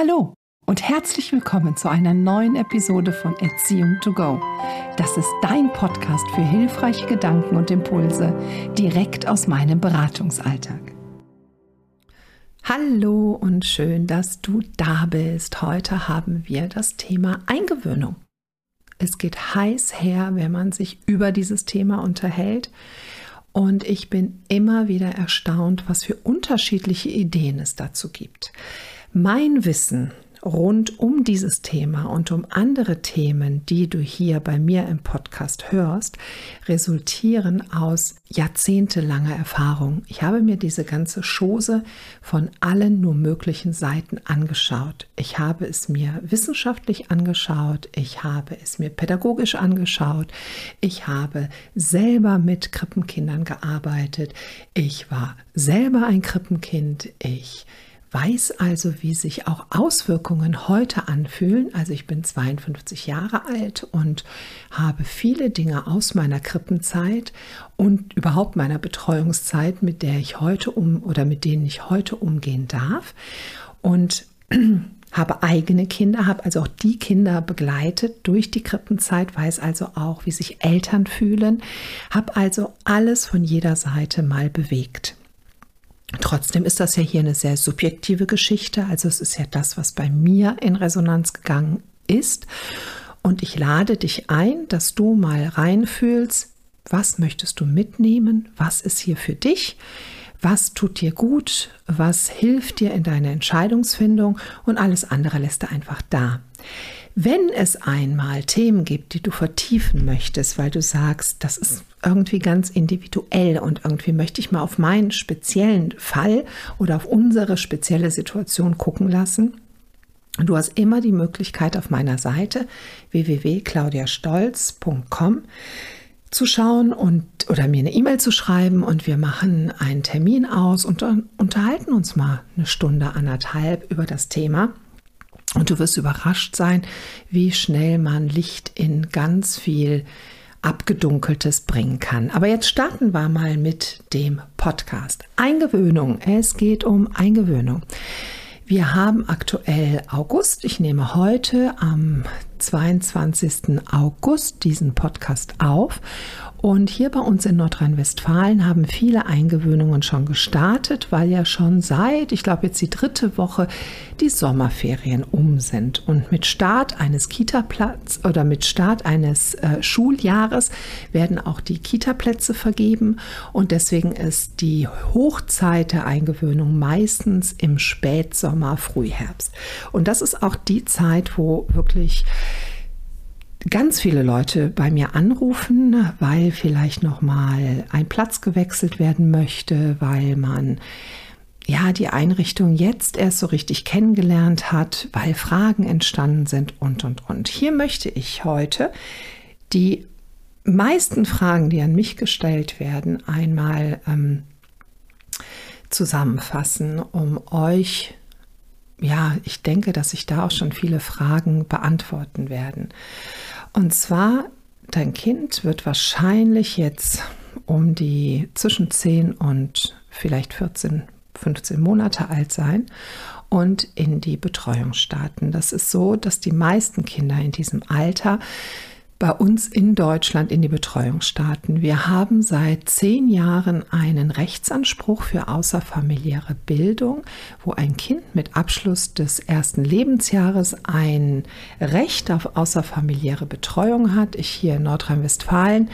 Hallo und herzlich willkommen zu einer neuen Episode von Erziehung to Go. Das ist dein Podcast für hilfreiche Gedanken und Impulse direkt aus meinem Beratungsalltag. Hallo und schön, dass du da bist. Heute haben wir das Thema Eingewöhnung. Es geht heiß her, wenn man sich über dieses Thema unterhält. Und ich bin immer wieder erstaunt, was für unterschiedliche Ideen es dazu gibt. Mein Wissen rund um dieses Thema und um andere Themen, die du hier bei mir im Podcast hörst, resultieren aus jahrzehntelanger Erfahrung. Ich habe mir diese ganze Chose von allen nur möglichen Seiten angeschaut. Ich habe es mir wissenschaftlich angeschaut, ich habe es mir pädagogisch angeschaut, ich habe selber mit Krippenkindern gearbeitet, ich war selber ein Krippenkind, ich weiß also, wie sich auch Auswirkungen heute anfühlen. Also ich bin 52 Jahre alt und habe viele Dinge aus meiner Krippenzeit und überhaupt meiner Betreuungszeit, mit der ich heute um oder mit denen ich heute umgehen darf. Und habe eigene Kinder, habe also auch die Kinder begleitet durch die Krippenzeit, weiß also auch, wie sich Eltern fühlen, habe also alles von jeder Seite mal bewegt. Trotzdem ist das ja hier eine sehr subjektive Geschichte. Also es ist ja das, was bei mir in Resonanz gegangen ist. Und ich lade dich ein, dass du mal reinfühlst, was möchtest du mitnehmen? Was ist hier für dich? Was tut dir gut? Was hilft dir in deiner Entscheidungsfindung? Und alles andere lässt du einfach da. Wenn es einmal Themen gibt, die du vertiefen möchtest, weil du sagst, das ist irgendwie ganz individuell und irgendwie möchte ich mal auf meinen speziellen Fall oder auf unsere spezielle Situation gucken lassen, Du hast immer die Möglichkeit auf meiner Seite www.claudiastolz.com zu schauen und oder mir eine E-Mail zu schreiben und wir machen einen Termin aus und unterhalten uns mal eine Stunde anderthalb über das Thema. Und du wirst überrascht sein, wie schnell man Licht in ganz viel Abgedunkeltes bringen kann. Aber jetzt starten wir mal mit dem Podcast. Eingewöhnung. Es geht um Eingewöhnung. Wir haben aktuell August. Ich nehme heute am 22. August diesen Podcast auf und hier bei uns in Nordrhein-Westfalen haben viele Eingewöhnungen schon gestartet, weil ja schon seit, ich glaube jetzt die dritte Woche, die Sommerferien um sind. Und mit Start eines Kita-Platz oder mit Start eines äh, Schuljahres werden auch die Kita-Plätze vergeben. Und deswegen ist die Hochzeit der Eingewöhnung meistens im Spätsommer, Frühherbst. Und das ist auch die Zeit, wo wirklich ganz viele Leute bei mir anrufen, weil vielleicht noch mal ein Platz gewechselt werden möchte, weil man ja die Einrichtung jetzt erst so richtig kennengelernt hat, weil Fragen entstanden sind und und und. Hier möchte ich heute die meisten Fragen, die an mich gestellt werden, einmal ähm, zusammenfassen, um euch ja, ich denke, dass sich da auch schon viele Fragen beantworten werden. Und zwar, dein Kind wird wahrscheinlich jetzt um die zwischen 10 und vielleicht 14, 15 Monate alt sein und in die Betreuung starten. Das ist so, dass die meisten Kinder in diesem Alter bei uns in Deutschland in die Betreuung starten. Wir haben seit zehn Jahren einen Rechtsanspruch für außerfamiliäre Bildung, wo ein Kind mit Abschluss des ersten Lebensjahres ein Recht auf außerfamiliäre Betreuung hat. Ich hier in Nordrhein-Westfalen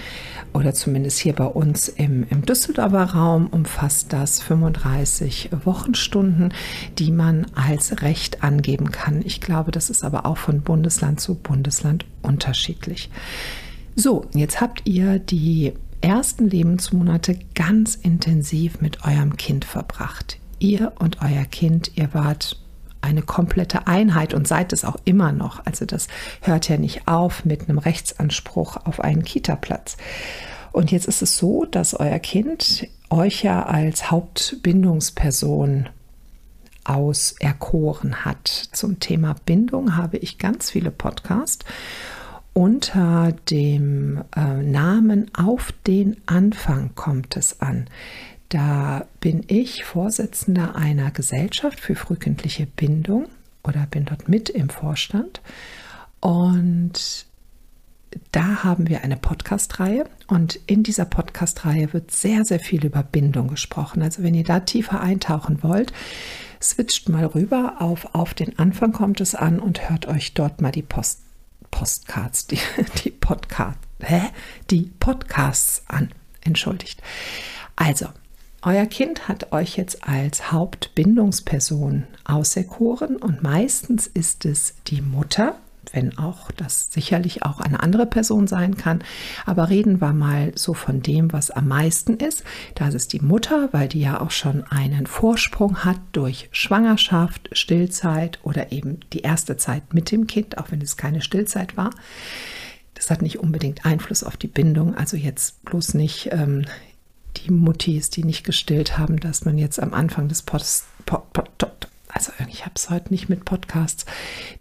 oder zumindest hier bei uns im, im Düsseldorfer Raum umfasst das 35 Wochenstunden, die man als Recht angeben kann. Ich glaube, das ist aber auch von Bundesland zu Bundesland unterschiedlich. So, jetzt habt ihr die ersten Lebensmonate ganz intensiv mit eurem Kind verbracht. Ihr und euer Kind, ihr wart eine komplette Einheit und seid es auch immer noch. Also das hört ja nicht auf mit einem Rechtsanspruch auf einen Kita-Platz. Und jetzt ist es so, dass euer Kind euch ja als Hauptbindungsperson auserkoren hat. Zum Thema Bindung habe ich ganz viele Podcasts unter dem äh, Namen Auf den Anfang kommt es an. Da bin ich Vorsitzender einer Gesellschaft für frühkindliche Bindung oder bin dort mit im Vorstand. Und da haben wir eine Podcast-Reihe und in dieser Podcast-Reihe wird sehr, sehr viel über Bindung gesprochen. Also wenn ihr da tiefer eintauchen wollt, switcht mal rüber auf Auf den Anfang kommt es an und hört euch dort mal die Post, Postcards, die, die, Podcast, hä? die Podcasts an. Entschuldigt. Also, euer Kind hat euch jetzt als Hauptbindungsperson auserkoren und meistens ist es die Mutter, wenn auch das sicherlich auch eine andere Person sein kann. Aber reden wir mal so von dem, was am meisten ist. Das ist die Mutter, weil die ja auch schon einen Vorsprung hat durch Schwangerschaft, Stillzeit oder eben die erste Zeit mit dem Kind, auch wenn es keine Stillzeit war. Das hat nicht unbedingt Einfluss auf die Bindung. Also jetzt bloß nicht ähm, die Muttis, die nicht gestillt haben, dass man jetzt am Anfang des Post, Pod, Pod, also ich habe es heute nicht mit Podcasts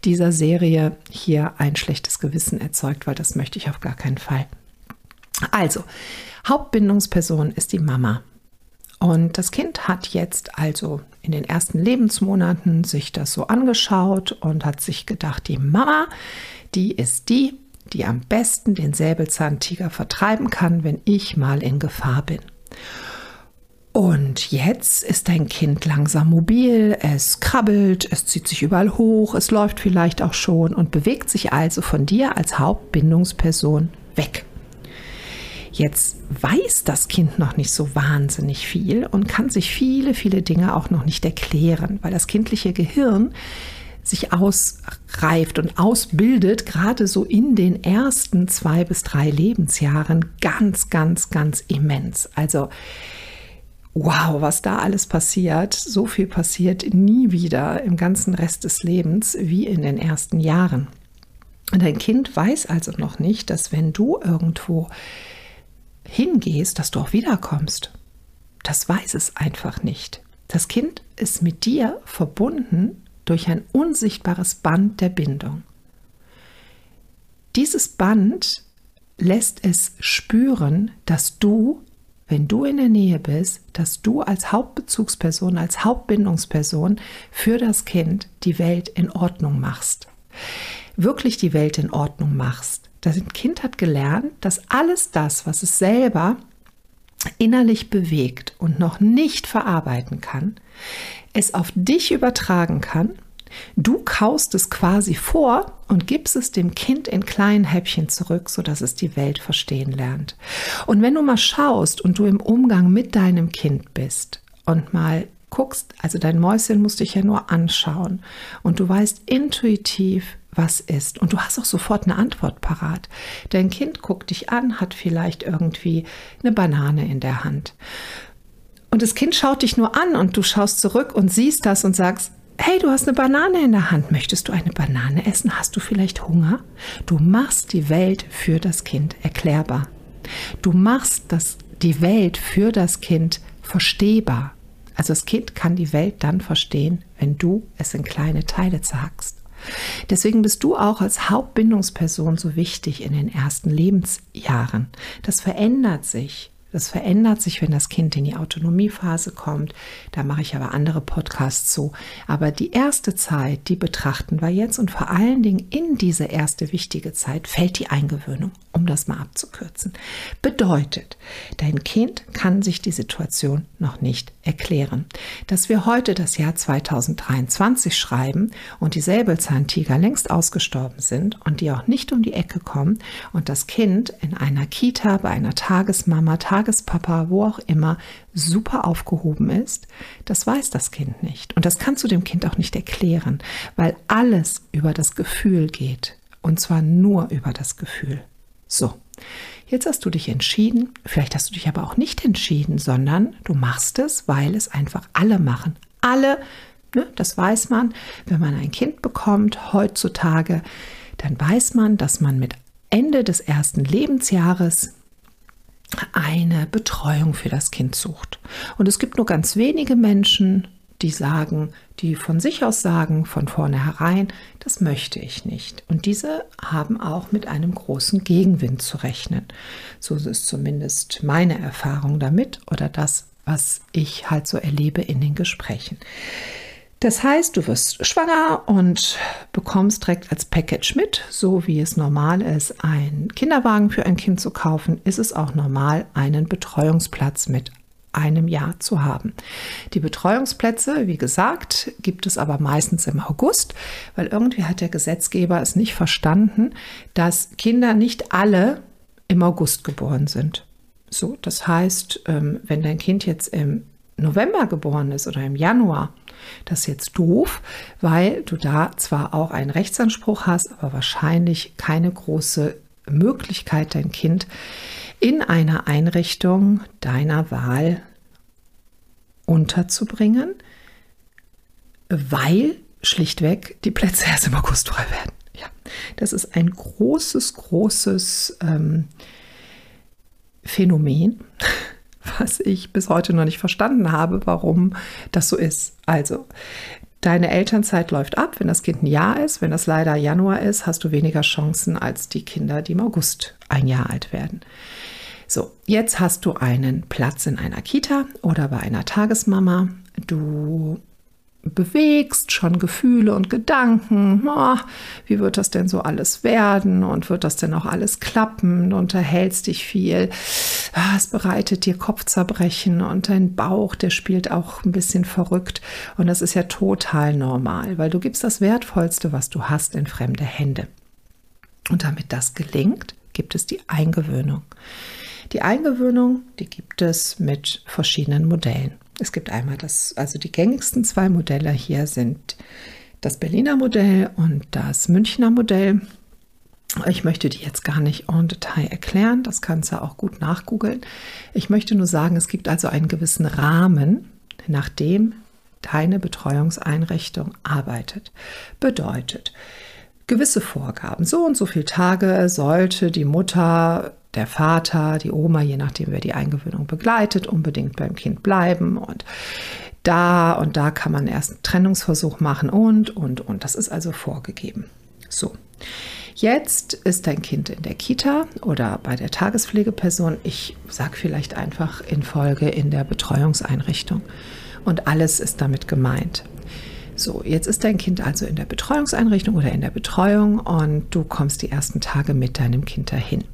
dieser Serie hier ein schlechtes Gewissen erzeugt, weil das möchte ich auf gar keinen Fall. Also, Hauptbindungsperson ist die Mama. Und das Kind hat jetzt also in den ersten Lebensmonaten sich das so angeschaut und hat sich gedacht, die Mama, die ist die, die am besten den Säbelzahntiger vertreiben kann, wenn ich mal in Gefahr bin. Und jetzt ist dein Kind langsam mobil, es krabbelt, es zieht sich überall hoch, es läuft vielleicht auch schon und bewegt sich also von dir als Hauptbindungsperson weg. Jetzt weiß das Kind noch nicht so wahnsinnig viel und kann sich viele, viele Dinge auch noch nicht erklären, weil das kindliche Gehirn sich ausreift und ausbildet, gerade so in den ersten zwei bis drei Lebensjahren, ganz, ganz, ganz immens. Also wow, was da alles passiert. So viel passiert nie wieder im ganzen Rest des Lebens wie in den ersten Jahren. Und dein Kind weiß also noch nicht, dass wenn du irgendwo hingehst, dass du auch wiederkommst. Das weiß es einfach nicht. Das Kind ist mit dir verbunden durch ein unsichtbares Band der Bindung. Dieses Band lässt es spüren, dass du wenn du in der Nähe bist, dass du als Hauptbezugsperson, als Hauptbindungsperson für das Kind die Welt in Ordnung machst. Wirklich die Welt in Ordnung machst. Das Kind hat gelernt, dass alles das, was es selber innerlich bewegt und noch nicht verarbeiten kann, es auf dich übertragen kann Du kaust es quasi vor und gibst es dem Kind in kleinen Häppchen zurück, sodass es die Welt verstehen lernt. Und wenn du mal schaust und du im Umgang mit deinem Kind bist und mal guckst, also dein Mäuschen muss dich ja nur anschauen und du weißt intuitiv, was ist. Und du hast auch sofort eine Antwort parat. Dein Kind guckt dich an, hat vielleicht irgendwie eine Banane in der Hand. Und das Kind schaut dich nur an und du schaust zurück und siehst das und sagst, Hey, du hast eine Banane in der Hand. Möchtest du eine Banane essen? Hast du vielleicht Hunger? Du machst die Welt für das Kind erklärbar. Du machst das, die Welt für das Kind verstehbar. Also das Kind kann die Welt dann verstehen, wenn du es in kleine Teile zerhackst. Deswegen bist du auch als Hauptbindungsperson so wichtig in den ersten Lebensjahren. Das verändert sich. Das verändert sich, wenn das Kind in die Autonomiephase kommt. Da mache ich aber andere Podcasts zu. Aber die erste Zeit, die betrachten wir jetzt und vor allen Dingen in diese erste wichtige Zeit fällt die Eingewöhnung, um das mal abzukürzen. Bedeutet, dein Kind kann sich die Situation noch nicht erklären. Dass wir heute das Jahr 2023 schreiben und die Säbelzahntiger längst ausgestorben sind und die auch nicht um die Ecke kommen und das Kind in einer Kita, bei einer Tagesmama, Tages Tagespapa, wo auch immer, super aufgehoben ist, das weiß das Kind nicht. Und das kannst du dem Kind auch nicht erklären, weil alles über das Gefühl geht. Und zwar nur über das Gefühl. So, jetzt hast du dich entschieden, vielleicht hast du dich aber auch nicht entschieden, sondern du machst es, weil es einfach alle machen. Alle, ne, das weiß man, wenn man ein Kind bekommt heutzutage, dann weiß man, dass man mit Ende des ersten Lebensjahres eine Betreuung für das Kind sucht. Und es gibt nur ganz wenige Menschen, die sagen, die von sich aus sagen, von vornherein, das möchte ich nicht. Und diese haben auch mit einem großen Gegenwind zu rechnen. So ist zumindest meine Erfahrung damit oder das, was ich halt so erlebe in den Gesprächen. Das heißt, du wirst schwanger und bekommst direkt als Package mit, so wie es normal ist, einen Kinderwagen für ein Kind zu kaufen, ist es auch normal, einen Betreuungsplatz mit einem Jahr zu haben. Die Betreuungsplätze, wie gesagt, gibt es aber meistens im August, weil irgendwie hat der Gesetzgeber es nicht verstanden, dass Kinder nicht alle im August geboren sind. So, das heißt, ähm, wenn dein Kind jetzt im November geboren ist oder im Januar, das ist jetzt doof, weil du da zwar auch einen Rechtsanspruch hast, aber wahrscheinlich keine große Möglichkeit, dein Kind in einer Einrichtung deiner Wahl unterzubringen, weil schlichtweg die Plätze erst im August frei werden. Ja, das ist ein großes, großes ähm, Phänomen, was ich bis heute noch nicht verstanden habe, warum das so ist. Also, deine Elternzeit läuft ab, wenn das Kind ein Jahr ist. Wenn das leider Januar ist, hast du weniger Chancen als die Kinder, die im August ein Jahr alt werden. So, jetzt hast du einen Platz in einer Kita oder bei einer Tagesmama. Du bewegst schon Gefühle und Gedanken. Oh, wie wird das denn so alles werden und wird das denn auch alles klappen? Du unterhältst dich viel. Ah, es bereitet dir Kopfzerbrechen und dein Bauch, der spielt auch ein bisschen verrückt. Und das ist ja total normal, weil du gibst das Wertvollste, was du hast, in fremde Hände. Und damit das gelingt, gibt es die Eingewöhnung. Die Eingewöhnung, die gibt es mit verschiedenen Modellen. Es gibt einmal das, also die gängigsten zwei Modelle hier sind das Berliner Modell und das Münchner Modell. Ich möchte die jetzt gar nicht en Detail erklären, das kannst du auch gut nachgoogeln. Ich möchte nur sagen, es gibt also einen gewissen Rahmen, nach dem deine Betreuungseinrichtung arbeitet. Bedeutet, gewisse Vorgaben. So und so viele Tage sollte die Mutter der Vater, die Oma, je nachdem, wer die Eingewöhnung begleitet, unbedingt beim Kind bleiben und da und da kann man erst einen Trennungsversuch machen und, und, und. Das ist also vorgegeben. So. Jetzt ist dein Kind in der Kita oder bei der Tagespflegeperson. Ich sage vielleicht einfach in Folge in der Betreuungseinrichtung. Und alles ist damit gemeint. So, jetzt ist dein Kind also in der Betreuungseinrichtung oder in der Betreuung und du kommst die ersten Tage mit deinem Kind dahin.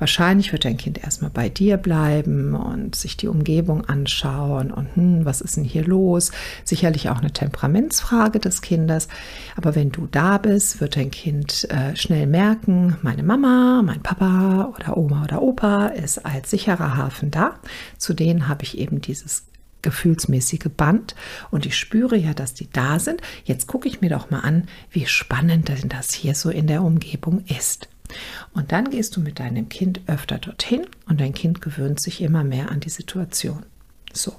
Wahrscheinlich wird dein Kind erstmal bei dir bleiben und sich die Umgebung anschauen und hm, was ist denn hier los? Sicherlich auch eine Temperamentsfrage des Kindes. Aber wenn du da bist, wird dein Kind äh, schnell merken, meine Mama, mein Papa oder Oma oder Opa ist als sicherer Hafen da. Zu denen habe ich eben dieses gefühlsmäßige Band und ich spüre ja, dass die da sind. Jetzt gucke ich mir doch mal an, wie spannend denn das hier so in der Umgebung ist. Und dann gehst du mit deinem Kind öfter dorthin und dein Kind gewöhnt sich immer mehr an die Situation. So.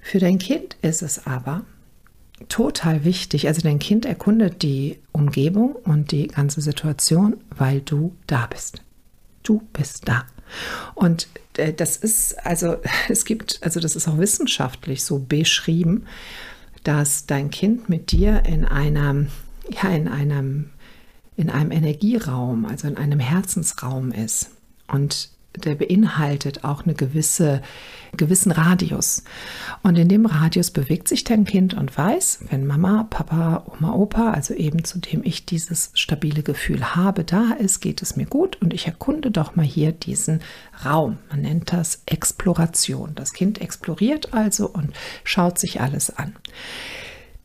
Für dein Kind ist es aber total wichtig, also dein Kind erkundet die Umgebung und die ganze Situation, weil du da bist. Du bist da. Und äh, das ist, also es gibt, also das ist auch wissenschaftlich so beschrieben, dass dein Kind mit dir in einem, ja, in einem, in einem Energieraum, also in einem Herzensraum ist. Und der beinhaltet auch eine gewisse, gewissen Radius. Und in dem Radius bewegt sich dein Kind und weiß, wenn Mama, Papa, Oma, Opa, also eben zu dem ich dieses stabile Gefühl habe, da ist, geht es mir gut und ich erkunde doch mal hier diesen Raum. Man nennt das Exploration. Das Kind exploriert also und schaut sich alles an.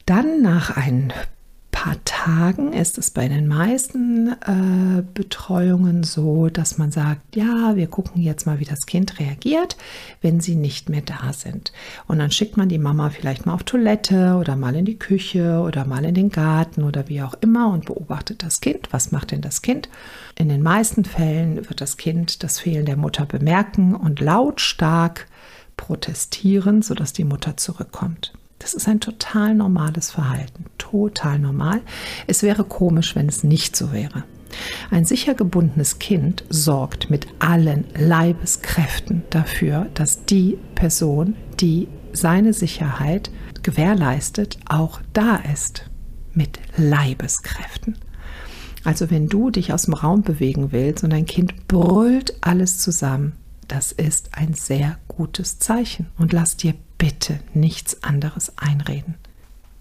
Dann nach ein paar Tagen ist es bei den meisten äh, Betreuungen so, dass man sagt, ja, wir gucken jetzt mal, wie das Kind reagiert, wenn sie nicht mehr da sind. Und dann schickt man die Mama vielleicht mal auf Toilette oder mal in die Küche oder mal in den Garten oder wie auch immer und beobachtet das Kind. Was macht denn das Kind? In den meisten Fällen wird das Kind das Fehlen der Mutter bemerken und lautstark protestieren, sodass die Mutter zurückkommt. Das ist ein total normales Verhalten, total normal. Es wäre komisch, wenn es nicht so wäre. Ein sicher gebundenes Kind sorgt mit allen Leibeskräften dafür, dass die Person, die seine Sicherheit gewährleistet, auch da ist. Mit Leibeskräften. Also wenn du dich aus dem Raum bewegen willst und dein Kind brüllt alles zusammen, das ist ein sehr gutes Zeichen und lass dir bitte nichts anderes einreden.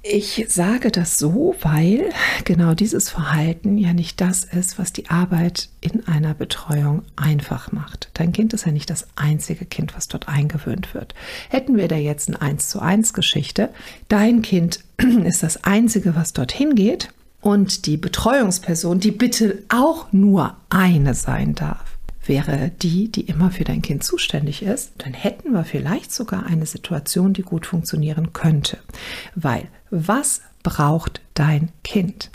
Ich sage das so, weil genau dieses Verhalten ja nicht das ist, was die Arbeit in einer Betreuung einfach macht. Dein Kind ist ja nicht das einzige Kind, was dort eingewöhnt wird. Hätten wir da jetzt eine 1 zu 1 Geschichte, dein Kind ist das einzige, was dorthin geht und die Betreuungsperson, die bitte auch nur eine sein darf wäre die, die immer für dein Kind zuständig ist, dann hätten wir vielleicht sogar eine Situation, die gut funktionieren könnte. Weil was braucht dein Kind?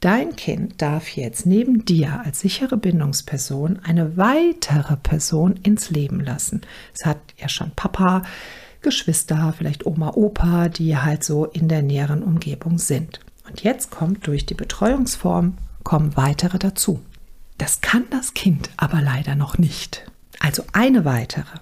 Dein Kind darf jetzt neben dir als sichere Bindungsperson eine weitere Person ins Leben lassen. Es hat ja schon Papa, Geschwister, vielleicht Oma, Opa, die halt so in der näheren Umgebung sind. Und jetzt kommt durch die Betreuungsform kommen weitere dazu. Das kann das Kind aber leider noch nicht. Also eine weitere.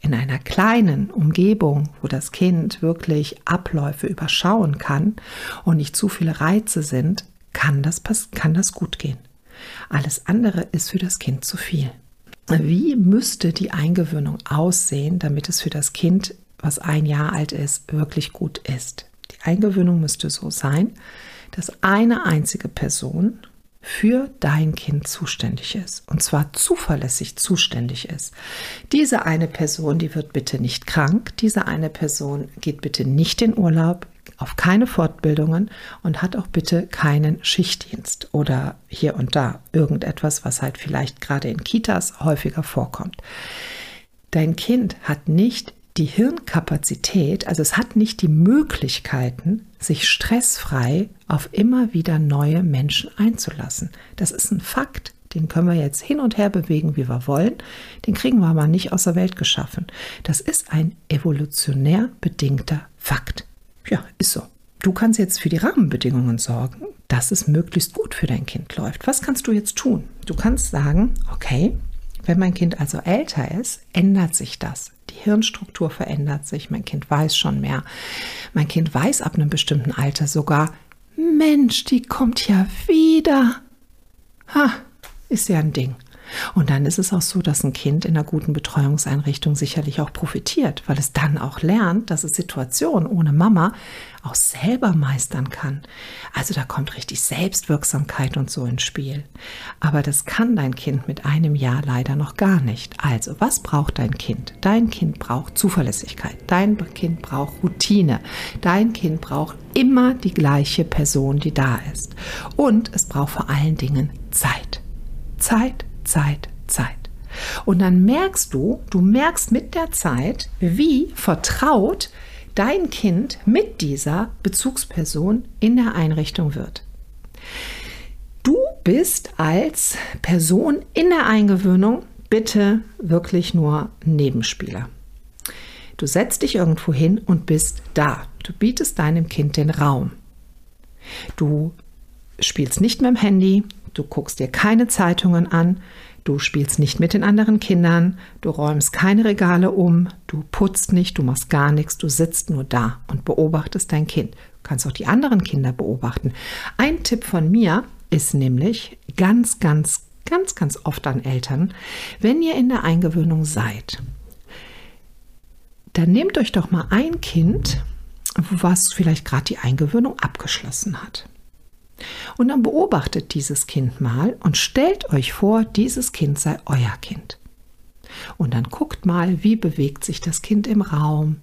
In einer kleinen Umgebung, wo das Kind wirklich Abläufe überschauen kann und nicht zu viele Reize sind, kann das, kann das gut gehen. Alles andere ist für das Kind zu viel. Wie müsste die Eingewöhnung aussehen, damit es für das Kind, was ein Jahr alt ist, wirklich gut ist? Die Eingewöhnung müsste so sein, dass eine einzige Person für dein Kind zuständig ist und zwar zuverlässig zuständig ist. Diese eine Person, die wird bitte nicht krank, diese eine Person geht bitte nicht in Urlaub, auf keine Fortbildungen und hat auch bitte keinen Schichtdienst oder hier und da irgendetwas, was halt vielleicht gerade in Kitas häufiger vorkommt. Dein Kind hat nicht die Hirnkapazität, also es hat nicht die Möglichkeiten, sich stressfrei auf immer wieder neue Menschen einzulassen. Das ist ein Fakt, den können wir jetzt hin und her bewegen, wie wir wollen. Den kriegen wir aber nicht aus der Welt geschaffen. Das ist ein evolutionär bedingter Fakt. Ja, ist so. Du kannst jetzt für die Rahmenbedingungen sorgen, dass es möglichst gut für dein Kind läuft. Was kannst du jetzt tun? Du kannst sagen, okay, wenn mein Kind also älter ist, ändert sich das. Die Hirnstruktur verändert sich. Mein Kind weiß schon mehr. Mein Kind weiß ab einem bestimmten Alter sogar, Mensch, die kommt ja wieder. Ha, ist ja ein Ding. Und dann ist es auch so, dass ein Kind in einer guten Betreuungseinrichtung sicherlich auch profitiert, weil es dann auch lernt, dass es Situationen ohne Mama auch selber meistern kann. Also da kommt richtig Selbstwirksamkeit und so ins Spiel. Aber das kann dein Kind mit einem Jahr leider noch gar nicht. Also was braucht dein Kind? Dein Kind braucht Zuverlässigkeit. Dein Kind braucht Routine. Dein Kind braucht immer die gleiche Person, die da ist. Und es braucht vor allen Dingen Zeit. Zeit, Zeit, Zeit. Und dann merkst du, du merkst mit der Zeit, wie vertraut dein Kind mit dieser Bezugsperson in der Einrichtung wird. Du bist als Person in der Eingewöhnung bitte wirklich nur Nebenspieler. Du setzt dich irgendwo hin und bist da. Du bietest deinem Kind den Raum. Du spielst nicht mit dem Handy, du guckst dir keine Zeitungen an, du spielst nicht mit den anderen Kindern, du räumst keine Regale um, du putzt nicht, du machst gar nichts, du sitzt nur da und beobachtest dein Kind. Du kannst auch die anderen Kinder beobachten. Ein Tipp von mir ist nämlich ganz, ganz, ganz, ganz oft an Eltern, wenn ihr in der Eingewöhnung seid, dann nehmt euch doch mal ein Kind, was vielleicht gerade die Eingewöhnung abgeschlossen hat. Und dann beobachtet dieses Kind mal und stellt euch vor, dieses Kind sei euer Kind. Und dann guckt mal, wie bewegt sich das Kind im Raum,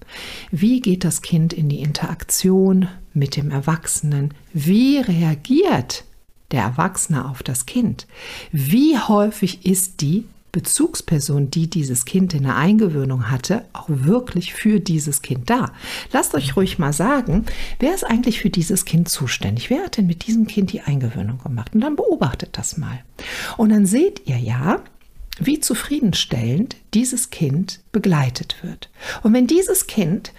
wie geht das Kind in die Interaktion mit dem Erwachsenen, wie reagiert der Erwachsene auf das Kind, wie häufig ist die Bezugsperson, die dieses Kind in der Eingewöhnung hatte, auch wirklich für dieses Kind da. Lasst euch ruhig mal sagen, wer ist eigentlich für dieses Kind zuständig? Wer hat denn mit diesem Kind die Eingewöhnung gemacht? Und dann beobachtet das mal. Und dann seht ihr ja, wie zufriedenstellend dieses Kind begleitet wird. Und wenn dieses Kind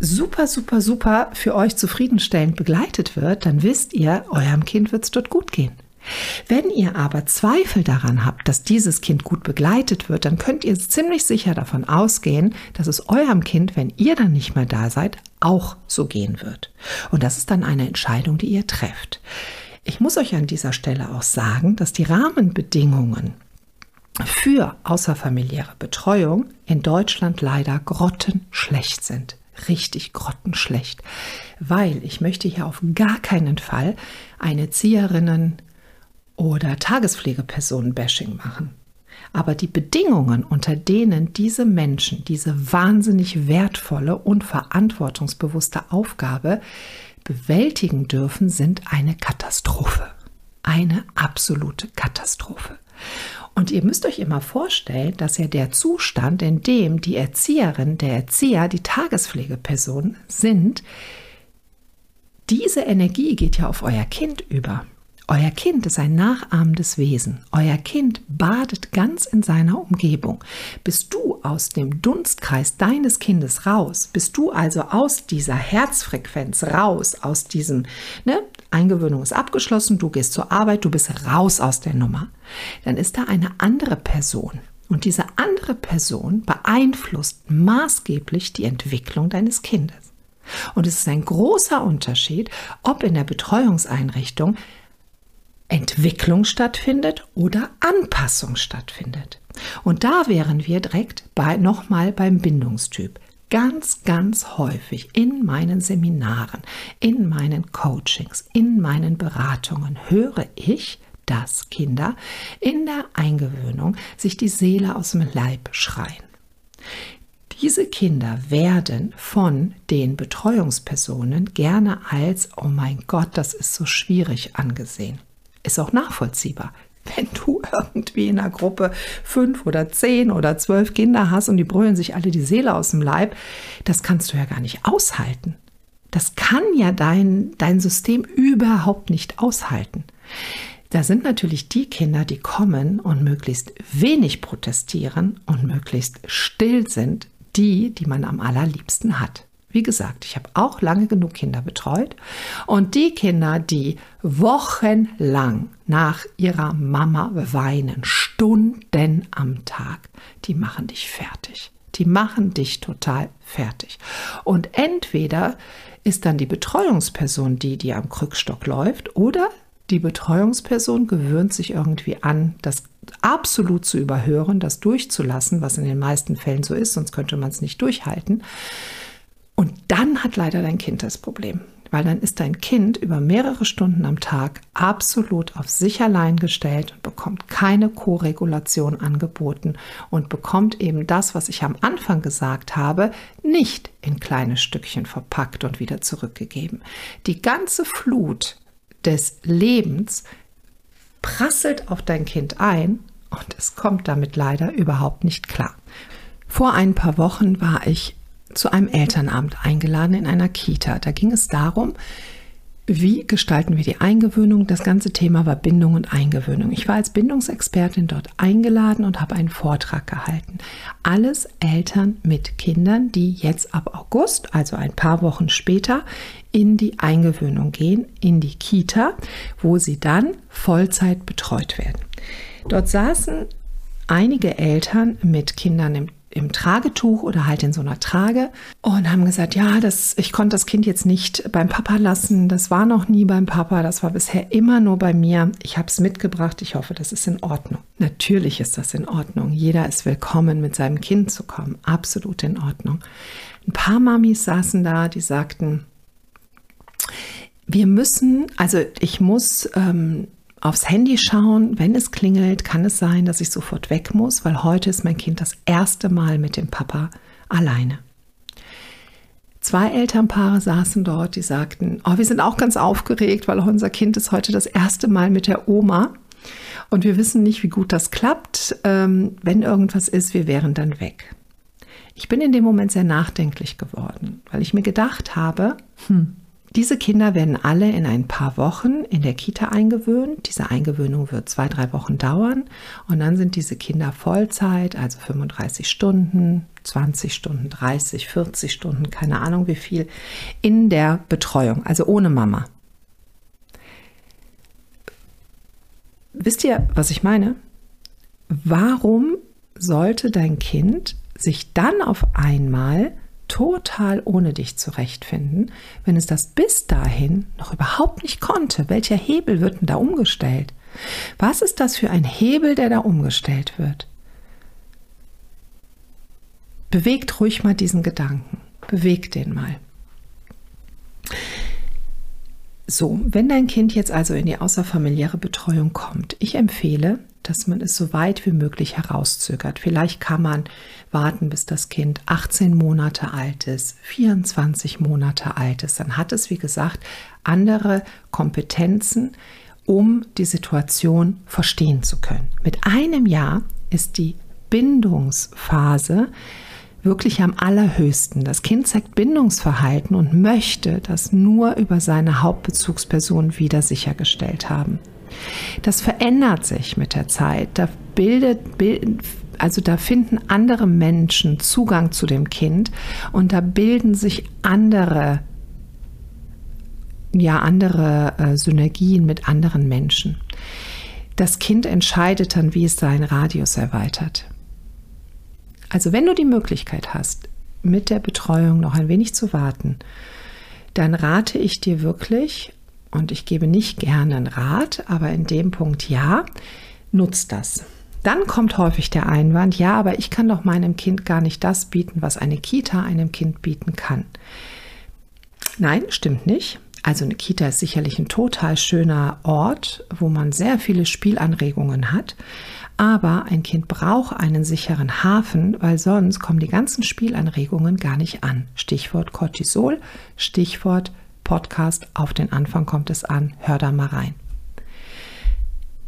super, super, super für euch zufriedenstellend begleitet wird, dann wisst ihr, eurem Kind wird es dort gut gehen. Wenn ihr aber Zweifel daran habt, dass dieses Kind gut begleitet wird, dann könnt ihr ziemlich sicher davon ausgehen, dass es eurem Kind, wenn ihr dann nicht mehr da seid, auch so gehen wird. Und das ist dann eine Entscheidung, die ihr trefft. Ich muss euch an dieser Stelle auch sagen, dass die Rahmenbedingungen für außerfamiliäre Betreuung in Deutschland leider grottenschlecht sind richtig grottenschlecht, weil ich möchte hier auf gar keinen Fall eine Zieherinnen- oder Tagespflegepersonen-Bashing machen. Aber die Bedingungen, unter denen diese Menschen diese wahnsinnig wertvolle und verantwortungsbewusste Aufgabe bewältigen dürfen, sind eine Katastrophe. Eine absolute Katastrophe. Und ihr müsst euch immer vorstellen, dass ja der Zustand, in dem die Erzieherin, der Erzieher, die Tagespflegeperson sind, diese Energie geht ja auf euer Kind über. Euer Kind ist ein nachahmendes Wesen. Euer Kind badet ganz in seiner Umgebung. Bist du aus dem Dunstkreis deines Kindes raus, bist du also aus dieser Herzfrequenz raus, aus diesem, ne, Eingewöhnung ist abgeschlossen, du gehst zur Arbeit, du bist raus aus der Nummer, dann ist da eine andere Person. Und diese andere Person beeinflusst maßgeblich die Entwicklung deines Kindes. Und es ist ein großer Unterschied, ob in der Betreuungseinrichtung Entwicklung stattfindet oder Anpassung stattfindet. Und da wären wir direkt bei, nochmal beim Bindungstyp. Ganz, ganz häufig in meinen Seminaren, in meinen Coachings, in meinen Beratungen höre ich, dass Kinder in der Eingewöhnung sich die Seele aus dem Leib schreien. Diese Kinder werden von den Betreuungspersonen gerne als, oh mein Gott, das ist so schwierig angesehen. Ist auch nachvollziehbar. Wenn du irgendwie in einer Gruppe fünf oder zehn oder zwölf Kinder hast und die brüllen sich alle die Seele aus dem Leib, das kannst du ja gar nicht aushalten. Das kann ja dein, dein System überhaupt nicht aushalten. Da sind natürlich die Kinder, die kommen und möglichst wenig protestieren und möglichst still sind, die, die man am allerliebsten hat. Wie gesagt, ich habe auch lange genug Kinder betreut und die Kinder, die wochenlang nach ihrer Mama weinen, Stunden am Tag, die machen dich fertig. Die machen dich total fertig. Und entweder ist dann die Betreuungsperson die, die am Krückstock läuft, oder die Betreuungsperson gewöhnt sich irgendwie an, das absolut zu überhören, das durchzulassen, was in den meisten Fällen so ist, sonst könnte man es nicht durchhalten. Und dann hat leider dein Kind das Problem, weil dann ist dein Kind über mehrere Stunden am Tag absolut auf sich allein gestellt und bekommt keine Koregulation angeboten und bekommt eben das, was ich am Anfang gesagt habe, nicht in kleine Stückchen verpackt und wieder zurückgegeben. Die ganze Flut des Lebens prasselt auf dein Kind ein und es kommt damit leider überhaupt nicht klar. Vor ein paar Wochen war ich zu einem Elternabend eingeladen in einer Kita. Da ging es darum, wie gestalten wir die Eingewöhnung? Das ganze Thema war Bindung und Eingewöhnung. Ich war als Bindungsexpertin dort eingeladen und habe einen Vortrag gehalten. Alles Eltern mit Kindern, die jetzt ab August, also ein paar Wochen später, in die Eingewöhnung gehen, in die Kita, wo sie dann Vollzeit betreut werden. Dort saßen einige Eltern mit Kindern im im Tragetuch oder halt in so einer Trage und haben gesagt, ja, das, ich konnte das Kind jetzt nicht beim Papa lassen. Das war noch nie beim Papa, das war bisher immer nur bei mir. Ich habe es mitgebracht. Ich hoffe, das ist in Ordnung. Natürlich ist das in Ordnung. Jeder ist willkommen, mit seinem Kind zu kommen. Absolut in Ordnung. Ein paar Mamis saßen da, die sagten, wir müssen, also ich muss ähm, aufs Handy schauen. Wenn es klingelt, kann es sein, dass ich sofort weg muss, weil heute ist mein Kind das erste Mal mit dem Papa alleine. Zwei Elternpaare saßen dort, die sagten, oh, wir sind auch ganz aufgeregt, weil unser Kind ist heute das erste Mal mit der Oma und wir wissen nicht, wie gut das klappt. Ähm, wenn irgendwas ist, wir wären dann weg. Ich bin in dem Moment sehr nachdenklich geworden, weil ich mir gedacht habe, hm, diese Kinder werden alle in ein paar Wochen in der Kita eingewöhnt. Diese Eingewöhnung wird zwei, drei Wochen dauern und dann sind diese Kinder Vollzeit, also 35 Stunden, 20 Stunden, 30, 40 Stunden, keine Ahnung wie viel, in der Betreuung, also ohne Mama. Wisst ihr, was ich meine? Warum sollte dein Kind sich dann auf einmal total ohne dich zurechtfinden, wenn es das bis dahin noch überhaupt nicht konnte? Welcher Hebel wird denn da umgestellt? Was ist das für ein Hebel, der da umgestellt wird? Bewegt ruhig mal diesen Gedanken. beweg den mal. So, wenn dein Kind jetzt also in die außerfamiliäre Betreuung kommt, ich empfehle, dass man es so weit wie möglich herauszögert. Vielleicht kann man warten, bis das Kind 18 Monate alt ist, 24 Monate alt ist. Dann hat es, wie gesagt, andere Kompetenzen, um die Situation verstehen zu können. Mit einem Jahr ist die Bindungsphase wirklich am allerhöchsten. Das Kind zeigt Bindungsverhalten und möchte das nur über seine Hauptbezugsperson wieder sichergestellt haben. Das verändert sich mit der Zeit. Da bildet, also da finden andere Menschen Zugang zu dem Kind und da bilden sich andere ja andere äh, Synergien mit anderen Menschen. Das Kind entscheidet dann, wie es seinen Radius erweitert. Also wenn du die Möglichkeit hast, mit der Betreuung noch ein wenig zu warten, dann rate ich dir wirklich, und ich gebe nicht gerne einen Rat, aber in dem Punkt ja, nutzt das. Dann kommt häufig der Einwand, ja, aber ich kann doch meinem Kind gar nicht das bieten, was eine Kita einem Kind bieten kann. Nein, stimmt nicht. Also eine Kita ist sicherlich ein total schöner Ort, wo man sehr viele Spielanregungen hat. Aber ein Kind braucht einen sicheren Hafen, weil sonst kommen die ganzen Spielanregungen gar nicht an. Stichwort Cortisol, Stichwort Podcast auf den Anfang kommt es an, hör da mal rein.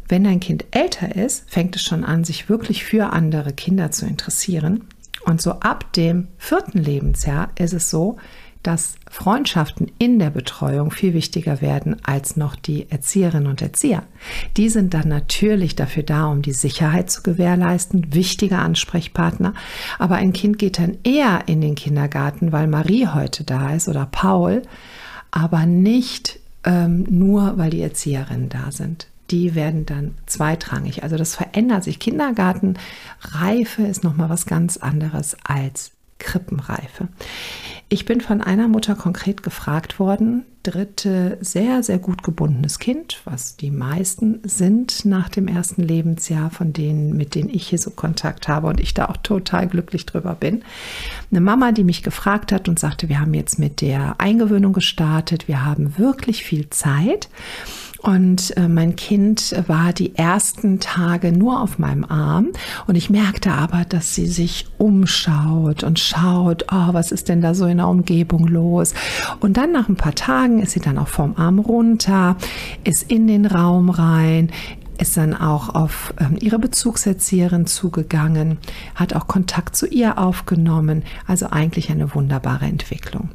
Wenn dein Kind älter ist, fängt es schon an, sich wirklich für andere Kinder zu interessieren. Und so ab dem vierten Lebensjahr ist es so, dass Freundschaften in der Betreuung viel wichtiger werden als noch die Erzieherinnen und Erzieher. Die sind dann natürlich dafür da, um die Sicherheit zu gewährleisten, wichtige Ansprechpartner. Aber ein Kind geht dann eher in den Kindergarten, weil Marie heute da ist oder Paul, aber nicht ähm, nur, weil die Erzieherinnen da sind. Die werden dann zweitrangig. Also das verändert sich. Kindergartenreife ist nochmal was ganz anderes als Krippenreife. Ich bin von einer Mutter konkret gefragt worden, dritte sehr, sehr gut gebundenes Kind, was die meisten sind nach dem ersten Lebensjahr, von denen, mit denen ich hier so Kontakt habe und ich da auch total glücklich drüber bin. Eine Mama, die mich gefragt hat und sagte, wir haben jetzt mit der Eingewöhnung gestartet, wir haben wirklich viel Zeit. Und äh, mein Kind war die ersten Tage nur auf meinem Arm. Und ich merkte aber, dass sie sich umschaut und schaut, oh, was ist denn da so in der Umgebung los? Und dann nach ein paar Tagen ist sie dann auch vom Arm runter, ist in den Raum rein, ist dann auch auf ähm, ihre Bezugserzieherin zugegangen, hat auch Kontakt zu ihr aufgenommen. Also eigentlich eine wunderbare Entwicklung.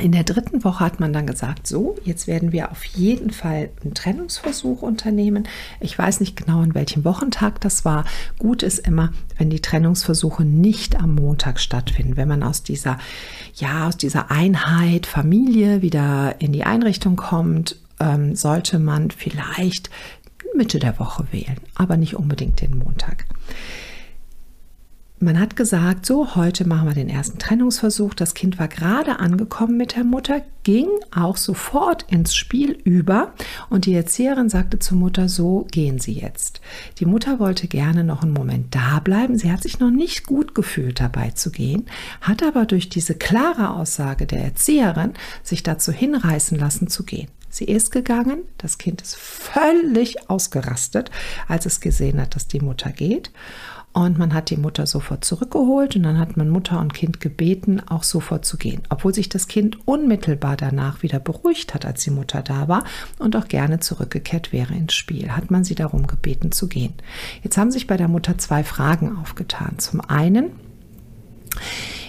In der dritten Woche hat man dann gesagt, so, jetzt werden wir auf jeden Fall einen Trennungsversuch unternehmen. Ich weiß nicht genau, an welchem Wochentag das war. Gut ist immer, wenn die Trennungsversuche nicht am Montag stattfinden. Wenn man aus dieser, ja, aus dieser Einheit Familie wieder in die Einrichtung kommt, ähm, sollte man vielleicht Mitte der Woche wählen, aber nicht unbedingt den Montag. Man hat gesagt, so, heute machen wir den ersten Trennungsversuch. Das Kind war gerade angekommen mit der Mutter, ging auch sofort ins Spiel über und die Erzieherin sagte zur Mutter, so gehen Sie jetzt. Die Mutter wollte gerne noch einen Moment da bleiben. Sie hat sich noch nicht gut gefühlt, dabei zu gehen, hat aber durch diese klare Aussage der Erzieherin sich dazu hinreißen lassen zu gehen. Sie ist gegangen, das Kind ist völlig ausgerastet, als es gesehen hat, dass die Mutter geht. Und man hat die Mutter sofort zurückgeholt und dann hat man Mutter und Kind gebeten, auch sofort zu gehen. Obwohl sich das Kind unmittelbar danach wieder beruhigt hat, als die Mutter da war und auch gerne zurückgekehrt wäre ins Spiel, hat man sie darum gebeten zu gehen. Jetzt haben sich bei der Mutter zwei Fragen aufgetan. Zum einen,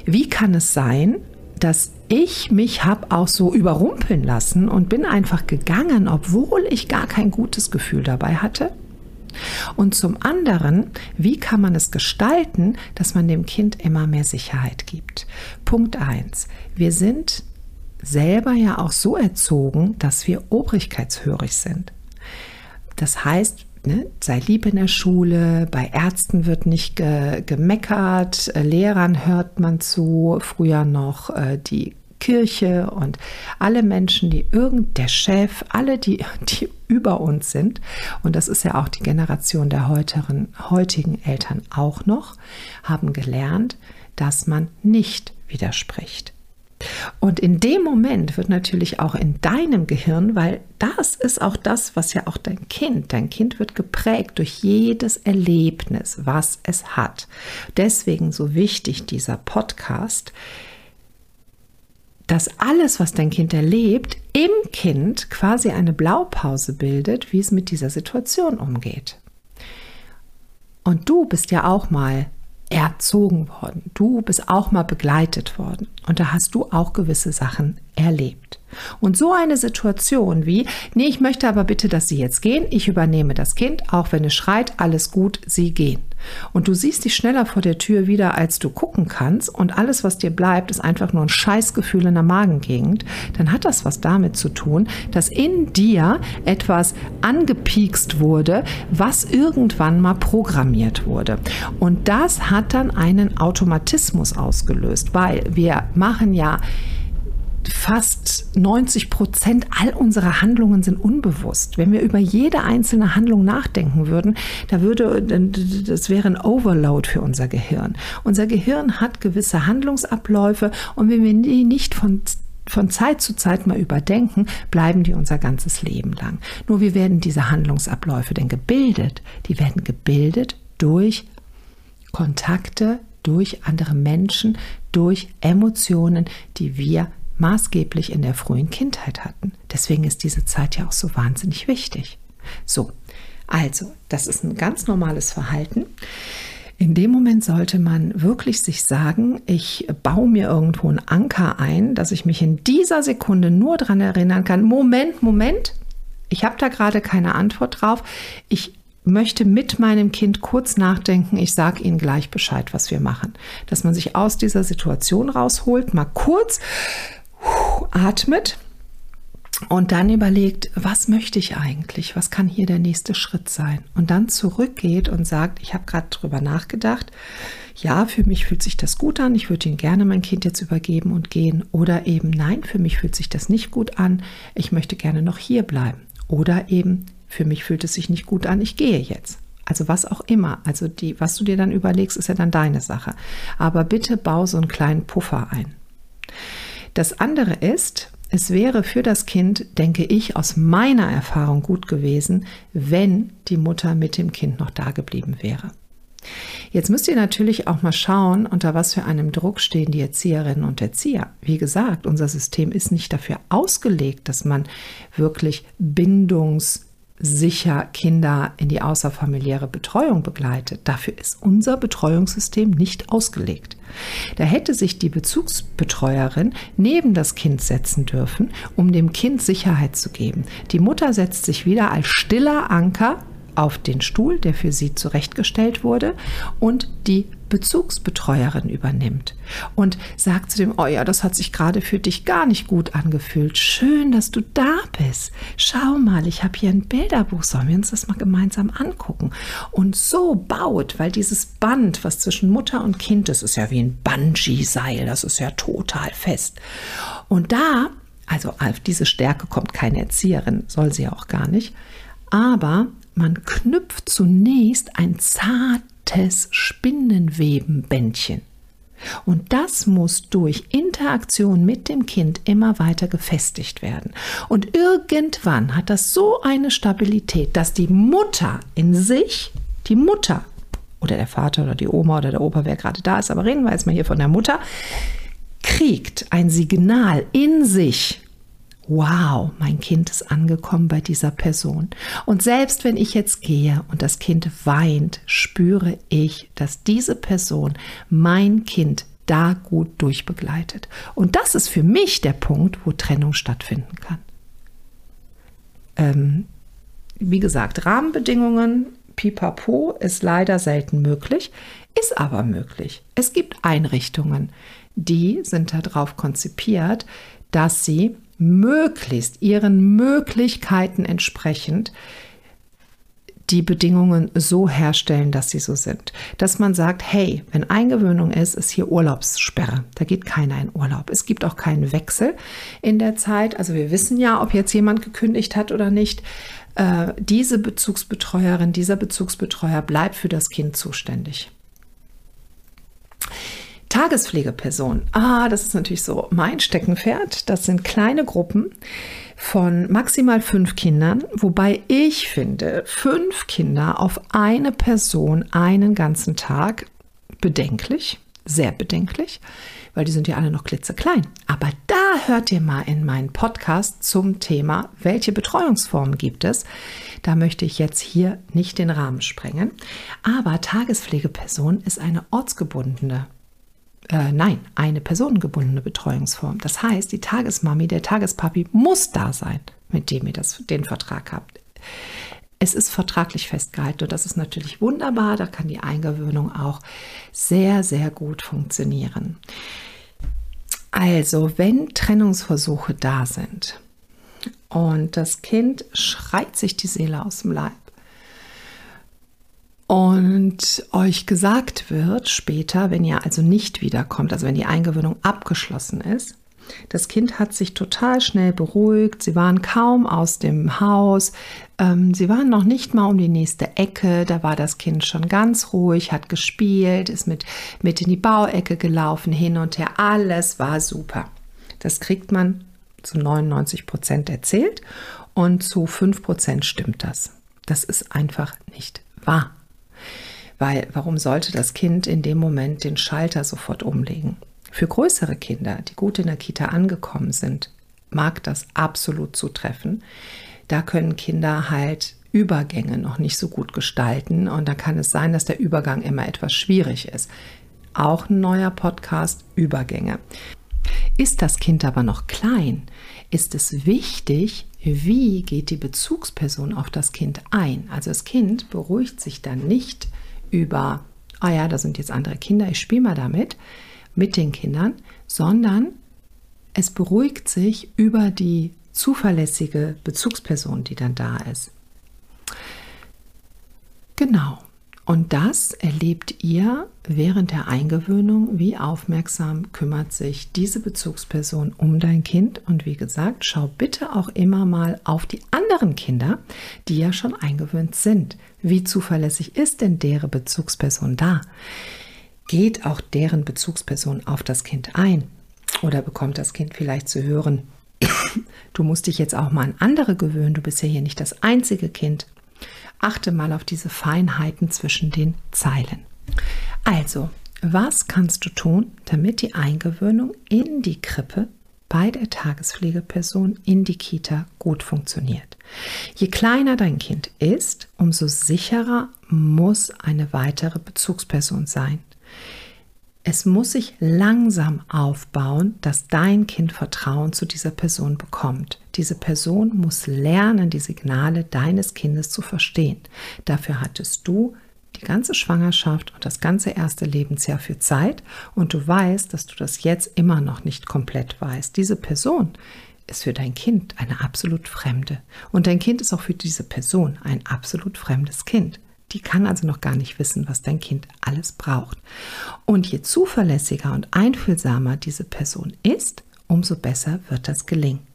wie kann es sein, dass ich mich habe auch so überrumpeln lassen und bin einfach gegangen, obwohl ich gar kein gutes Gefühl dabei hatte? Und zum anderen, wie kann man es gestalten, dass man dem Kind immer mehr Sicherheit gibt? Punkt 1. Wir sind selber ja auch so erzogen, dass wir obrigkeitshörig sind. Das heißt, ne, sei lieb in der Schule, bei Ärzten wird nicht ge gemeckert, Lehrern hört man zu, früher noch äh, die Kirche und alle Menschen, die irgend der Chef, alle, die, die über uns sind, und das ist ja auch die Generation der heutigen, heutigen Eltern auch noch, haben gelernt, dass man nicht widerspricht. Und in dem Moment wird natürlich auch in deinem Gehirn, weil das ist auch das, was ja auch dein Kind, dein Kind wird geprägt durch jedes Erlebnis, was es hat. Deswegen so wichtig dieser Podcast, dass alles, was dein Kind erlebt, im Kind quasi eine Blaupause bildet, wie es mit dieser Situation umgeht. Und du bist ja auch mal erzogen worden. Du bist auch mal begleitet worden. Und da hast du auch gewisse Sachen erlebt. Und so eine Situation wie, nee, ich möchte aber bitte, dass Sie jetzt gehen, ich übernehme das Kind, auch wenn es schreit, alles gut, Sie gehen. Und du siehst dich schneller vor der Tür wieder, als du gucken kannst. Und alles, was dir bleibt, ist einfach nur ein Scheißgefühl in der Magengegend, dann hat das was damit zu tun, dass in dir etwas angepiekst wurde, was irgendwann mal programmiert wurde. Und das hat dann einen Automatismus ausgelöst, weil wir machen ja fast 90 Prozent all unserer Handlungen sind unbewusst. Wenn wir über jede einzelne Handlung nachdenken würden, da würde, das wäre ein Overload für unser Gehirn. Unser Gehirn hat gewisse Handlungsabläufe und wenn wir die nicht von von Zeit zu Zeit mal überdenken, bleiben die unser ganzes Leben lang. Nur wie werden diese Handlungsabläufe denn gebildet? Die werden gebildet durch Kontakte, durch andere Menschen, durch Emotionen, die wir maßgeblich in der frühen Kindheit hatten. Deswegen ist diese Zeit ja auch so wahnsinnig wichtig. So, also, das ist ein ganz normales Verhalten. In dem Moment sollte man wirklich sich sagen, ich baue mir irgendwo einen Anker ein, dass ich mich in dieser Sekunde nur daran erinnern kann, Moment, Moment, ich habe da gerade keine Antwort drauf. Ich möchte mit meinem Kind kurz nachdenken. Ich sage Ihnen gleich Bescheid, was wir machen. Dass man sich aus dieser Situation rausholt, mal kurz atmet und dann überlegt, was möchte ich eigentlich? Was kann hier der nächste Schritt sein? Und dann zurückgeht und sagt, ich habe gerade drüber nachgedacht. Ja, für mich fühlt sich das gut an. Ich würde Ihnen gerne mein Kind jetzt übergeben und gehen. Oder eben, nein, für mich fühlt sich das nicht gut an. Ich möchte gerne noch hier bleiben. Oder eben, für mich fühlt es sich nicht gut an. Ich gehe jetzt. Also was auch immer. Also die, was du dir dann überlegst, ist ja dann deine Sache. Aber bitte bau so einen kleinen Puffer ein. Das andere ist, es wäre für das Kind, denke ich, aus meiner Erfahrung gut gewesen, wenn die Mutter mit dem Kind noch da geblieben wäre. Jetzt müsst ihr natürlich auch mal schauen, unter was für einem Druck stehen die Erzieherinnen und Erzieher. Wie gesagt, unser System ist nicht dafür ausgelegt, dass man wirklich bindungs- sicher Kinder in die außerfamiliäre Betreuung begleitet. Dafür ist unser Betreuungssystem nicht ausgelegt. Da hätte sich die Bezugsbetreuerin neben das Kind setzen dürfen, um dem Kind Sicherheit zu geben. Die Mutter setzt sich wieder als stiller Anker auf den Stuhl, der für sie zurechtgestellt wurde, und die Bezugsbetreuerin übernimmt und sagt zu dem, oh ja, das hat sich gerade für dich gar nicht gut angefühlt. Schön, dass du da bist. Schau mal, ich habe hier ein Bilderbuch, sollen wir uns das mal gemeinsam angucken? Und so baut, weil dieses Band, was zwischen Mutter und Kind ist, ist ja wie ein Bungee-Seil, das ist ja total fest. Und da, also auf diese Stärke kommt keine Erzieherin, soll sie auch gar nicht, aber man knüpft zunächst ein zartes Spinnenwebenbändchen. Und das muss durch Interaktion mit dem Kind immer weiter gefestigt werden. Und irgendwann hat das so eine Stabilität, dass die Mutter in sich, die Mutter oder der Vater oder die Oma oder der Opa, wer gerade da ist, aber reden wir jetzt mal hier von der Mutter, kriegt ein Signal in sich, wow, mein Kind ist angekommen bei dieser Person. Und selbst wenn ich jetzt gehe und das Kind weint, spüre ich, dass diese Person mein Kind da gut durchbegleitet. Und das ist für mich der Punkt, wo Trennung stattfinden kann. Ähm, wie gesagt, Rahmenbedingungen, pipapo, ist leider selten möglich, ist aber möglich. Es gibt Einrichtungen, die sind darauf konzipiert, dass sie möglichst ihren Möglichkeiten entsprechend die Bedingungen so herstellen, dass sie so sind. Dass man sagt, hey, wenn Eingewöhnung ist, ist hier Urlaubssperre. Da geht keiner in Urlaub. Es gibt auch keinen Wechsel in der Zeit. Also wir wissen ja, ob jetzt jemand gekündigt hat oder nicht. Äh, diese Bezugsbetreuerin, dieser Bezugsbetreuer bleibt für das Kind zuständig. Tagespflegeperson. Ah, das ist natürlich so mein Steckenpferd. Das sind kleine Gruppen von maximal fünf Kindern, wobei ich finde, fünf Kinder auf eine Person einen ganzen Tag bedenklich, sehr bedenklich, weil die sind ja alle noch klitzeklein. Aber da hört ihr mal in meinen Podcast zum Thema, welche Betreuungsformen gibt es. Da möchte ich jetzt hier nicht den Rahmen sprengen. Aber Tagespflegeperson ist eine ortsgebundene äh, nein, eine personengebundene Betreuungsform. Das heißt, die Tagesmami, der Tagespapi muss da sein, mit dem ihr das, den Vertrag habt. Es ist vertraglich festgehalten und das ist natürlich wunderbar. Da kann die Eingewöhnung auch sehr, sehr gut funktionieren. Also, wenn Trennungsversuche da sind und das Kind schreit sich die Seele aus dem Leib, und euch gesagt wird später, wenn ihr also nicht wiederkommt, also wenn die Eingewöhnung abgeschlossen ist, das Kind hat sich total schnell beruhigt, sie waren kaum aus dem Haus, ähm, sie waren noch nicht mal um die nächste Ecke, da war das Kind schon ganz ruhig, hat gespielt, ist mit, mit in die Bauecke gelaufen, hin und her, alles war super. Das kriegt man zu 99 Prozent erzählt und zu 5 Prozent stimmt das. Das ist einfach nicht wahr. Weil warum sollte das Kind in dem Moment den Schalter sofort umlegen? Für größere Kinder, die gut in der Kita angekommen sind, mag das absolut zutreffen. Da können Kinder halt Übergänge noch nicht so gut gestalten und da kann es sein, dass der Übergang immer etwas schwierig ist. Auch ein neuer Podcast Übergänge. Ist das Kind aber noch klein, ist es wichtig, wie geht die Bezugsperson auf das Kind ein. Also das Kind beruhigt sich dann nicht über, ah ja, da sind jetzt andere Kinder, ich spiele mal damit, mit den Kindern, sondern es beruhigt sich über die zuverlässige Bezugsperson, die dann da ist. Genau. Und das erlebt ihr während der Eingewöhnung, wie aufmerksam kümmert sich diese Bezugsperson um dein Kind. Und wie gesagt, schau bitte auch immer mal auf die anderen Kinder, die ja schon eingewöhnt sind. Wie zuverlässig ist denn deren Bezugsperson da? Geht auch deren Bezugsperson auf das Kind ein? Oder bekommt das Kind vielleicht zu hören, du musst dich jetzt auch mal an andere gewöhnen, du bist ja hier nicht das einzige Kind. Achte mal auf diese Feinheiten zwischen den Zeilen. Also, was kannst du tun, damit die Eingewöhnung in die Krippe bei der Tagespflegeperson in die Kita gut funktioniert? Je kleiner dein Kind ist, umso sicherer muss eine weitere Bezugsperson sein. Es muss sich langsam aufbauen, dass dein Kind Vertrauen zu dieser Person bekommt. Diese Person muss lernen, die Signale deines Kindes zu verstehen. Dafür hattest du die ganze Schwangerschaft und das ganze erste Lebensjahr für Zeit und du weißt, dass du das jetzt immer noch nicht komplett weißt. Diese Person ist für dein Kind eine absolut fremde und dein Kind ist auch für diese Person ein absolut fremdes Kind. Die kann also noch gar nicht wissen, was dein Kind alles braucht. Und je zuverlässiger und einfühlsamer diese Person ist, umso besser wird das gelingen.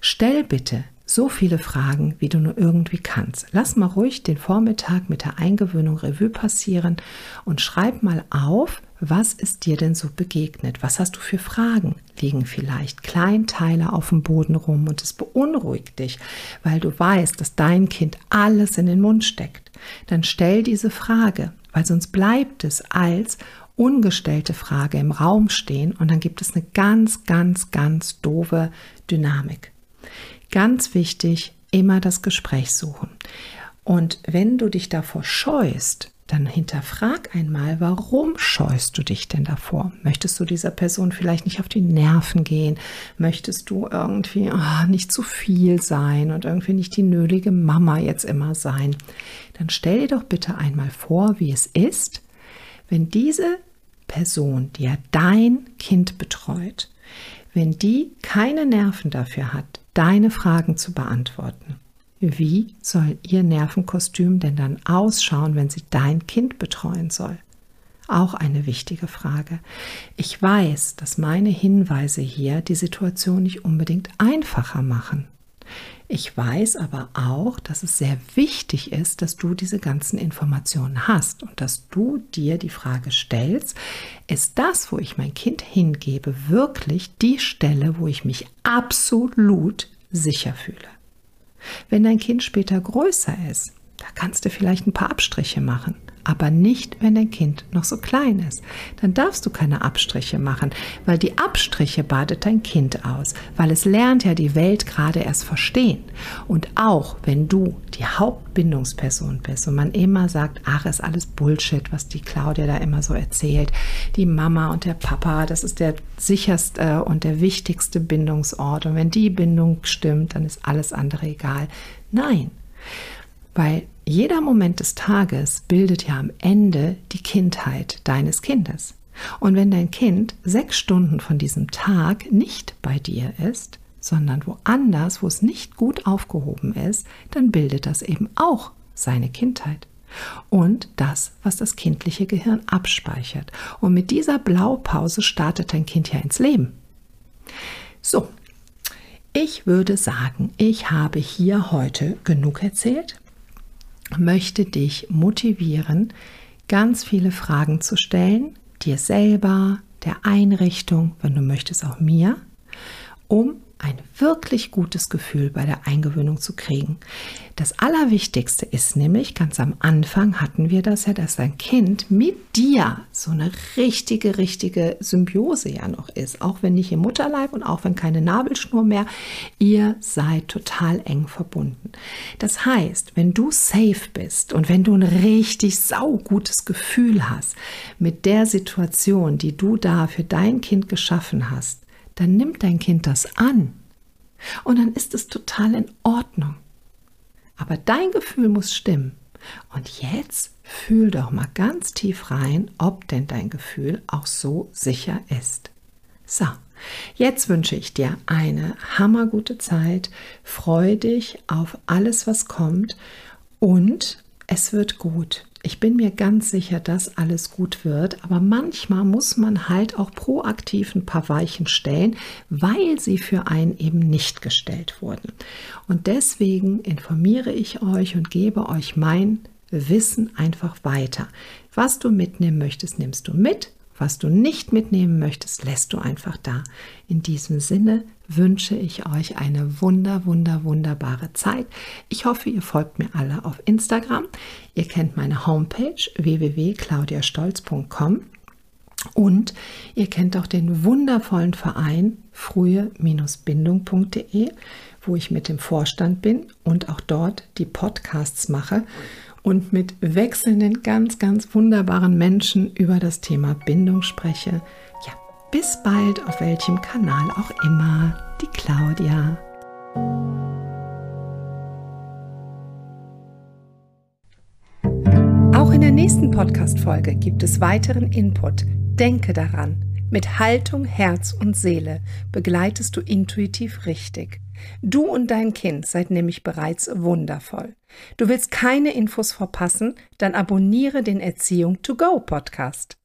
Stell bitte so viele Fragen, wie du nur irgendwie kannst. Lass mal ruhig den Vormittag mit der Eingewöhnung Revue passieren und schreib mal auf, was ist dir denn so begegnet? Was hast du für Fragen? Liegen vielleicht Kleinteile auf dem Boden rum und es beunruhigt dich, weil du weißt, dass dein Kind alles in den Mund steckt? Dann stell diese Frage, weil sonst bleibt es als ungestellte Frage im Raum stehen und dann gibt es eine ganz, ganz, ganz doofe Dynamik. Ganz wichtig, immer das Gespräch suchen. Und wenn du dich davor scheust, dann hinterfrag einmal, warum scheust du dich denn davor? Möchtest du dieser Person vielleicht nicht auf die Nerven gehen? Möchtest du irgendwie oh, nicht zu viel sein und irgendwie nicht die nölige Mama jetzt immer sein? Dann stell dir doch bitte einmal vor, wie es ist, wenn diese Person, die ja dein Kind betreut, wenn die keine Nerven dafür hat, deine Fragen zu beantworten. Wie soll ihr Nervenkostüm denn dann ausschauen, wenn sie dein Kind betreuen soll? Auch eine wichtige Frage. Ich weiß, dass meine Hinweise hier die Situation nicht unbedingt einfacher machen. Ich weiß aber auch, dass es sehr wichtig ist, dass du diese ganzen Informationen hast und dass du dir die Frage stellst, ist das, wo ich mein Kind hingebe, wirklich die Stelle, wo ich mich absolut sicher fühle? Wenn dein Kind später größer ist, da kannst du vielleicht ein paar Abstriche machen aber nicht, wenn dein Kind noch so klein ist. Dann darfst du keine Abstriche machen, weil die Abstriche badet dein Kind aus, weil es lernt ja die Welt gerade erst verstehen. Und auch wenn du die Hauptbindungsperson bist und man immer sagt, ach, ist alles Bullshit, was die Claudia da immer so erzählt, die Mama und der Papa, das ist der sicherste und der wichtigste Bindungsort. Und wenn die Bindung stimmt, dann ist alles andere egal. Nein, weil jeder Moment des Tages bildet ja am Ende die Kindheit deines Kindes. Und wenn dein Kind sechs Stunden von diesem Tag nicht bei dir ist, sondern woanders, wo es nicht gut aufgehoben ist, dann bildet das eben auch seine Kindheit. Und das, was das kindliche Gehirn abspeichert. Und mit dieser Blaupause startet dein Kind ja ins Leben. So, ich würde sagen, ich habe hier heute genug erzählt möchte dich motivieren, ganz viele Fragen zu stellen, dir selber, der Einrichtung, wenn du möchtest auch mir, um ein wirklich gutes Gefühl bei der Eingewöhnung zu kriegen. Das Allerwichtigste ist nämlich, ganz am Anfang hatten wir das ja, dass dein Kind mit dir so eine richtige, richtige Symbiose ja noch ist. Auch wenn nicht im Mutterleib und auch wenn keine Nabelschnur mehr, ihr seid total eng verbunden. Das heißt, wenn du safe bist und wenn du ein richtig saugutes Gefühl hast mit der Situation, die du da für dein Kind geschaffen hast, dann nimmt dein Kind das an. Und dann ist es total in Ordnung. Aber dein Gefühl muss stimmen. Und jetzt fühl doch mal ganz tief rein, ob denn dein Gefühl auch so sicher ist. So, jetzt wünsche ich dir eine hammergute Zeit. Freu dich auf alles, was kommt und es wird gut. Ich bin mir ganz sicher, dass alles gut wird, aber manchmal muss man halt auch proaktiv ein paar Weichen stellen, weil sie für einen eben nicht gestellt wurden. Und deswegen informiere ich euch und gebe euch mein Wissen einfach weiter. Was du mitnehmen möchtest, nimmst du mit. Was du nicht mitnehmen möchtest, lässt du einfach da. In diesem Sinne wünsche ich euch eine wunder, wunder, wunderbare Zeit. Ich hoffe, ihr folgt mir alle auf Instagram. Ihr kennt meine Homepage www.claudiastolz.com und ihr kennt auch den wundervollen Verein frühe-bindung.de, wo ich mit dem Vorstand bin und auch dort die Podcasts mache und mit wechselnden, ganz, ganz wunderbaren Menschen über das Thema Bindung spreche. Ja, bis bald auf welchem Kanal auch immer. Die Claudia. Auch in der nächsten Podcast-Folge gibt es weiteren Input. Denke daran, mit Haltung, Herz und Seele begleitest du intuitiv richtig. Du und dein Kind seid nämlich bereits wundervoll. Du willst keine Infos verpassen? Dann abonniere den Erziehung to go Podcast.